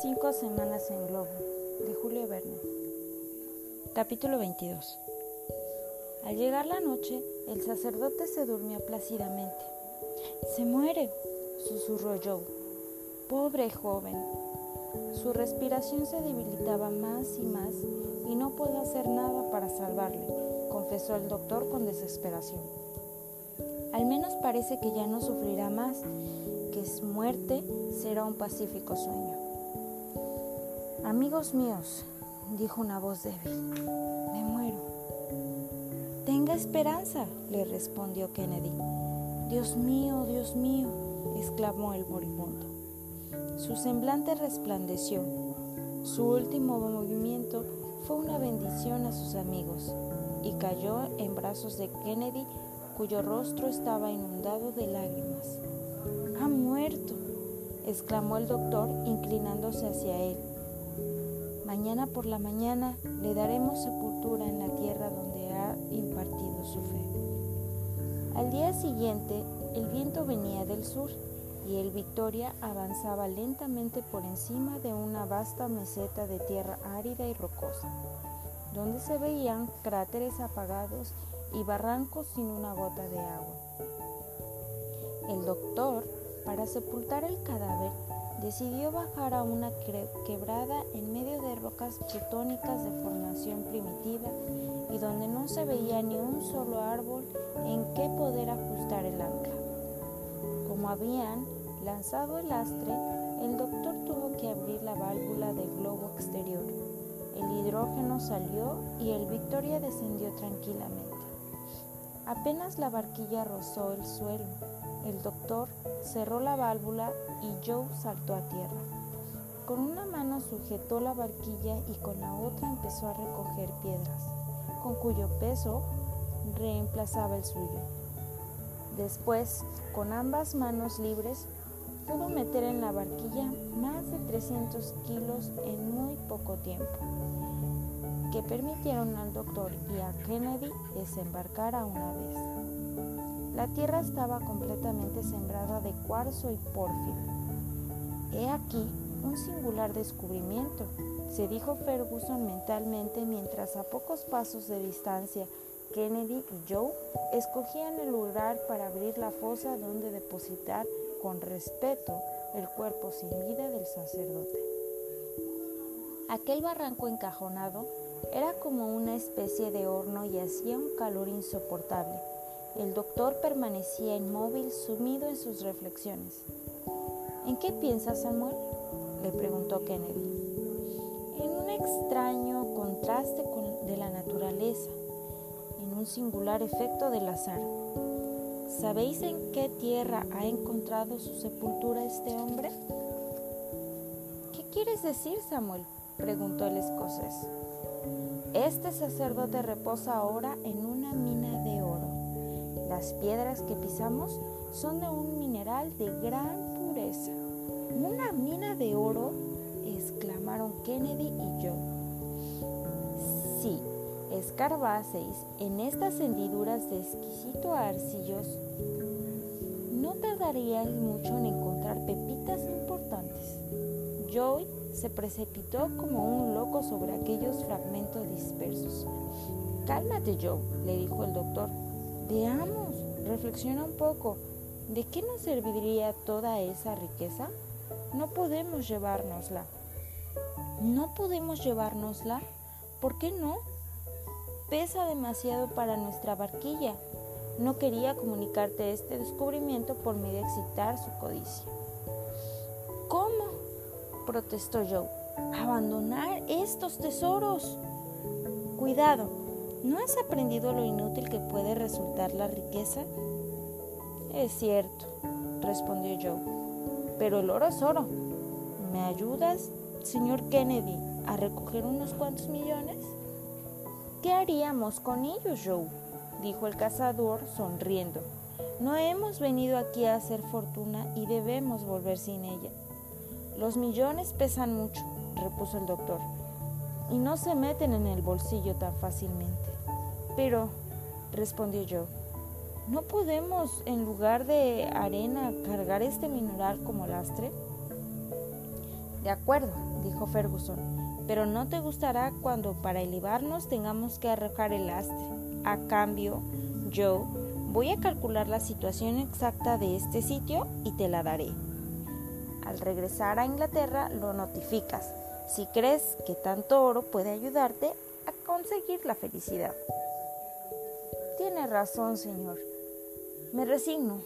Cinco semanas en globo, de Julio Verne. Capítulo 22. Al llegar la noche, el sacerdote se durmió plácidamente. Se muere, susurró Joe. Pobre joven. Su respiración se debilitaba más y más y no puedo hacer nada para salvarle, confesó el doctor con desesperación. Al menos parece que ya no sufrirá más, que su muerte será un pacífico sueño. Amigos míos, dijo una voz débil, me muero. Tenga esperanza, le respondió Kennedy. Dios mío, Dios mío, exclamó el moribundo. Su semblante resplandeció. Su último movimiento fue una bendición a sus amigos y cayó en brazos de Kennedy cuyo rostro estaba inundado de lágrimas. Ha muerto, exclamó el doctor inclinándose hacia él. Mañana por la mañana le daremos sepultura en la tierra donde ha impartido su fe. Al día siguiente, el viento venía del sur y el Victoria avanzaba lentamente por encima de una vasta meseta de tierra árida y rocosa, donde se veían cráteres apagados y barrancos sin una gota de agua. El doctor, para sepultar el cadáver, decidió bajar a una quebrada en medio de rocas plutónicas de formación primitiva y donde no se veía ni un solo árbol en que poder ajustar el ancla. Como habían lanzado el astre, el doctor tuvo que abrir la válvula del globo exterior. El hidrógeno salió y el Victoria descendió tranquilamente. Apenas la barquilla rozó el suelo, el doctor cerró la válvula y Joe saltó a tierra. Con una mano sujetó la barquilla y con la otra empezó a recoger piedras, con cuyo peso reemplazaba el suyo. Después, con ambas manos libres, pudo meter en la barquilla más de 300 kilos en muy poco tiempo, que permitieron al doctor y a Kennedy desembarcar a una vez. La tierra estaba completamente sembrada de cuarzo y pórfido. He aquí un singular descubrimiento, se dijo Ferguson mentalmente mientras a pocos pasos de distancia Kennedy y Joe escogían el lugar para abrir la fosa donde depositar con respeto el cuerpo sin vida del sacerdote. Aquel barranco encajonado era como una especie de horno y hacía un calor insoportable. El doctor permanecía inmóvil, sumido en sus reflexiones. ¿En qué piensas, Samuel? le preguntó Kennedy. En un extraño contraste con, de la naturaleza, en un singular efecto del azar. ¿Sabéis en qué tierra ha encontrado su sepultura este hombre? ¿Qué quieres decir, Samuel? preguntó el escocés. Este sacerdote reposa ahora en una mina de oro. Las piedras que pisamos son de un mineral de gran pureza. ¿Una mina de oro? exclamaron Kennedy y yo. Sí, escarbaseis en estas hendiduras de exquisito arcillos, no tardaríais mucho en encontrar pepitas importantes. Joey se precipitó como un loco sobre aquellos fragmentos dispersos. Cálmate, Joe, le dijo el doctor. Veamos, reflexiona un poco. ¿De qué nos serviría toda esa riqueza? No podemos llevárnosla. ¿No podemos llevárnosla? ¿Por qué no? pesa demasiado para nuestra barquilla. No quería comunicarte este descubrimiento por miedo de excitar su codicia. ¿Cómo? protestó Joe. Abandonar estos tesoros. Cuidado, ¿no has aprendido lo inútil que puede resultar la riqueza? Es cierto, respondió Joe, pero el oro es oro. ¿Me ayudas, señor Kennedy, a recoger unos cuantos millones? ¿Qué haríamos con ellos, Joe? dijo el cazador sonriendo. No hemos venido aquí a hacer fortuna y debemos volver sin ella. Los millones pesan mucho, repuso el doctor, y no se meten en el bolsillo tan fácilmente. Pero, respondió Joe, ¿no podemos, en lugar de arena, cargar este mineral como lastre? De acuerdo, dijo Ferguson, pero no te gustará cuando para elevarnos tengamos que arrojar el lastre. A cambio, yo voy a calcular la situación exacta de este sitio y te la daré. Al regresar a Inglaterra lo notificas si crees que tanto oro puede ayudarte a conseguir la felicidad. Tiene razón, señor. Me resigno,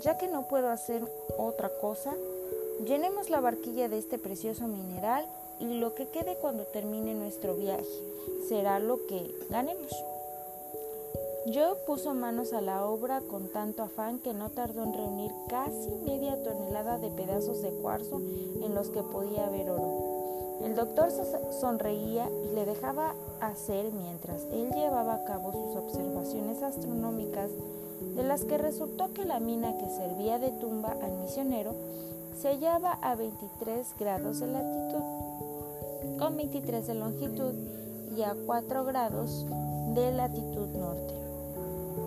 ya que no puedo hacer otra cosa. Llenemos la barquilla de este precioso mineral y lo que quede cuando termine nuestro viaje será lo que ganemos. Joe puso manos a la obra con tanto afán que no tardó en reunir casi media tonelada de pedazos de cuarzo en los que podía haber oro. El doctor sonreía y le dejaba hacer mientras él llevaba a cabo sus observaciones astronómicas de las que resultó que la mina que servía de tumba al misionero se hallaba a 23 grados de latitud, con 23 de longitud y a 4 grados de latitud norte.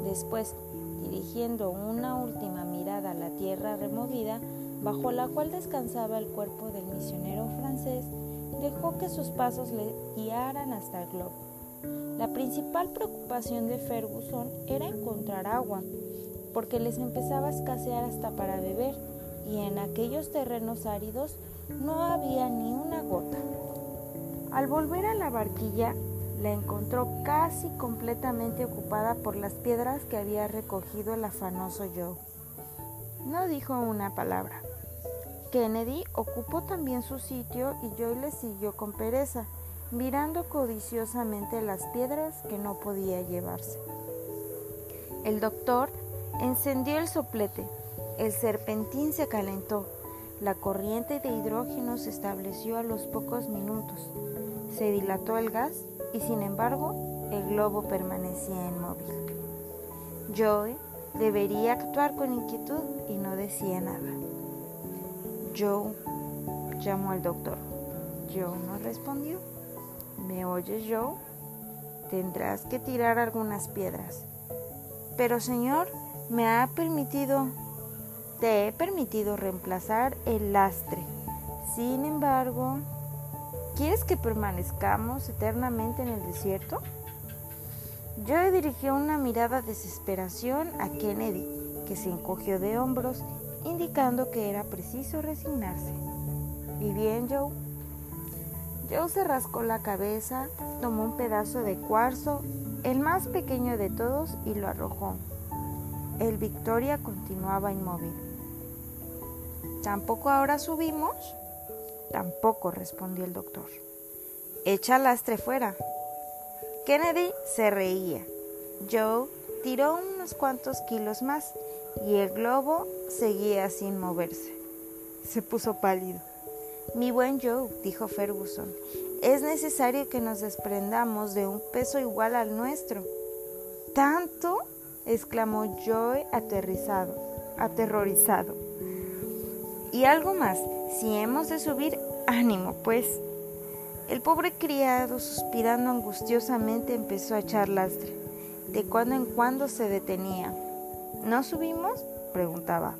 Después, dirigiendo una última mirada a la tierra removida, bajo la cual descansaba el cuerpo del misionero francés, que sus pasos le guiaran hasta el globo. La principal preocupación de Ferguson era encontrar agua, porque les empezaba a escasear hasta para beber, y en aquellos terrenos áridos no había ni una gota. Al volver a la barquilla, la encontró casi completamente ocupada por las piedras que había recogido el afanoso Joe. No dijo una palabra. Kennedy ocupó también su sitio y Joe le siguió con pereza mirando codiciosamente las piedras que no podía llevarse. El doctor encendió el soplete, el serpentín se calentó, la corriente de hidrógeno se estableció a los pocos minutos, se dilató el gas y sin embargo el globo permanecía inmóvil. Joe debería actuar con inquietud y no decía nada. Joe llamó al doctor. Joe no respondió. ¿Me oyes, Joe? Tendrás que tirar algunas piedras. Pero, señor, me ha permitido... Te he permitido reemplazar el lastre. Sin embargo, ¿quieres que permanezcamos eternamente en el desierto? Yo dirigió una mirada de desesperación a Kennedy, que se encogió de hombros, indicando que era preciso resignarse. ¿Y bien, Joe? Joe se rascó la cabeza, tomó un pedazo de cuarzo, el más pequeño de todos, y lo arrojó. El Victoria continuaba inmóvil. ¿Tampoco ahora subimos? Tampoco, respondió el doctor. Echa lastre fuera. Kennedy se reía. Joe tiró unos cuantos kilos más y el globo seguía sin moverse. Se puso pálido. Mi buen Joe, dijo Ferguson, es necesario que nos desprendamos de un peso igual al nuestro. ¿Tanto? exclamó Joe aterrizado, aterrorizado. Y algo más, si hemos de subir, ánimo, pues. El pobre criado, suspirando angustiosamente, empezó a echar lastre. De cuando en cuando se detenía. ¿No subimos? preguntaba.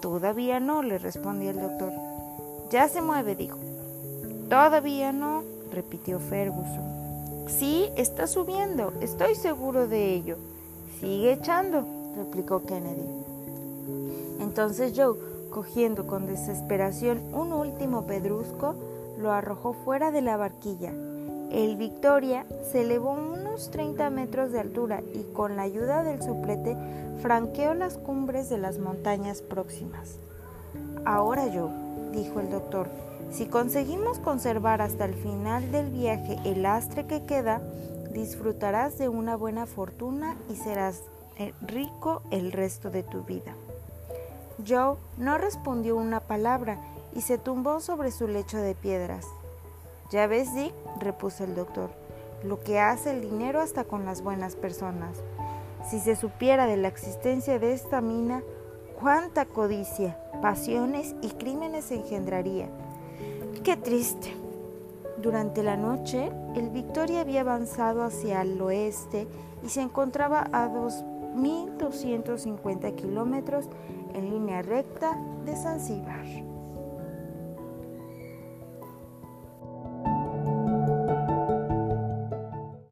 Todavía no, le respondía el doctor. Ya se mueve, dijo. Todavía no, repitió Ferguson. Sí, está subiendo, estoy seguro de ello. Sigue echando, replicó Kennedy. Entonces Joe, cogiendo con desesperación un último pedrusco, lo arrojó fuera de la barquilla. El Victoria se elevó unos 30 metros de altura y con la ayuda del soplete franqueó las cumbres de las montañas próximas. Ahora Joe, dijo el doctor, si conseguimos conservar hasta el final del viaje el lastre que queda, disfrutarás de una buena fortuna y serás eh, rico el resto de tu vida. Joe no respondió una palabra y se tumbó sobre su lecho de piedras. Ya ves, Dick, repuso el doctor, lo que hace el dinero hasta con las buenas personas. Si se supiera de la existencia de esta mina, cuánta codicia, pasiones y crímenes engendraría. Qué triste. Durante la noche, el Victoria había avanzado hacia el oeste y se encontraba a 2.250 kilómetros en línea recta de Zanzíbar.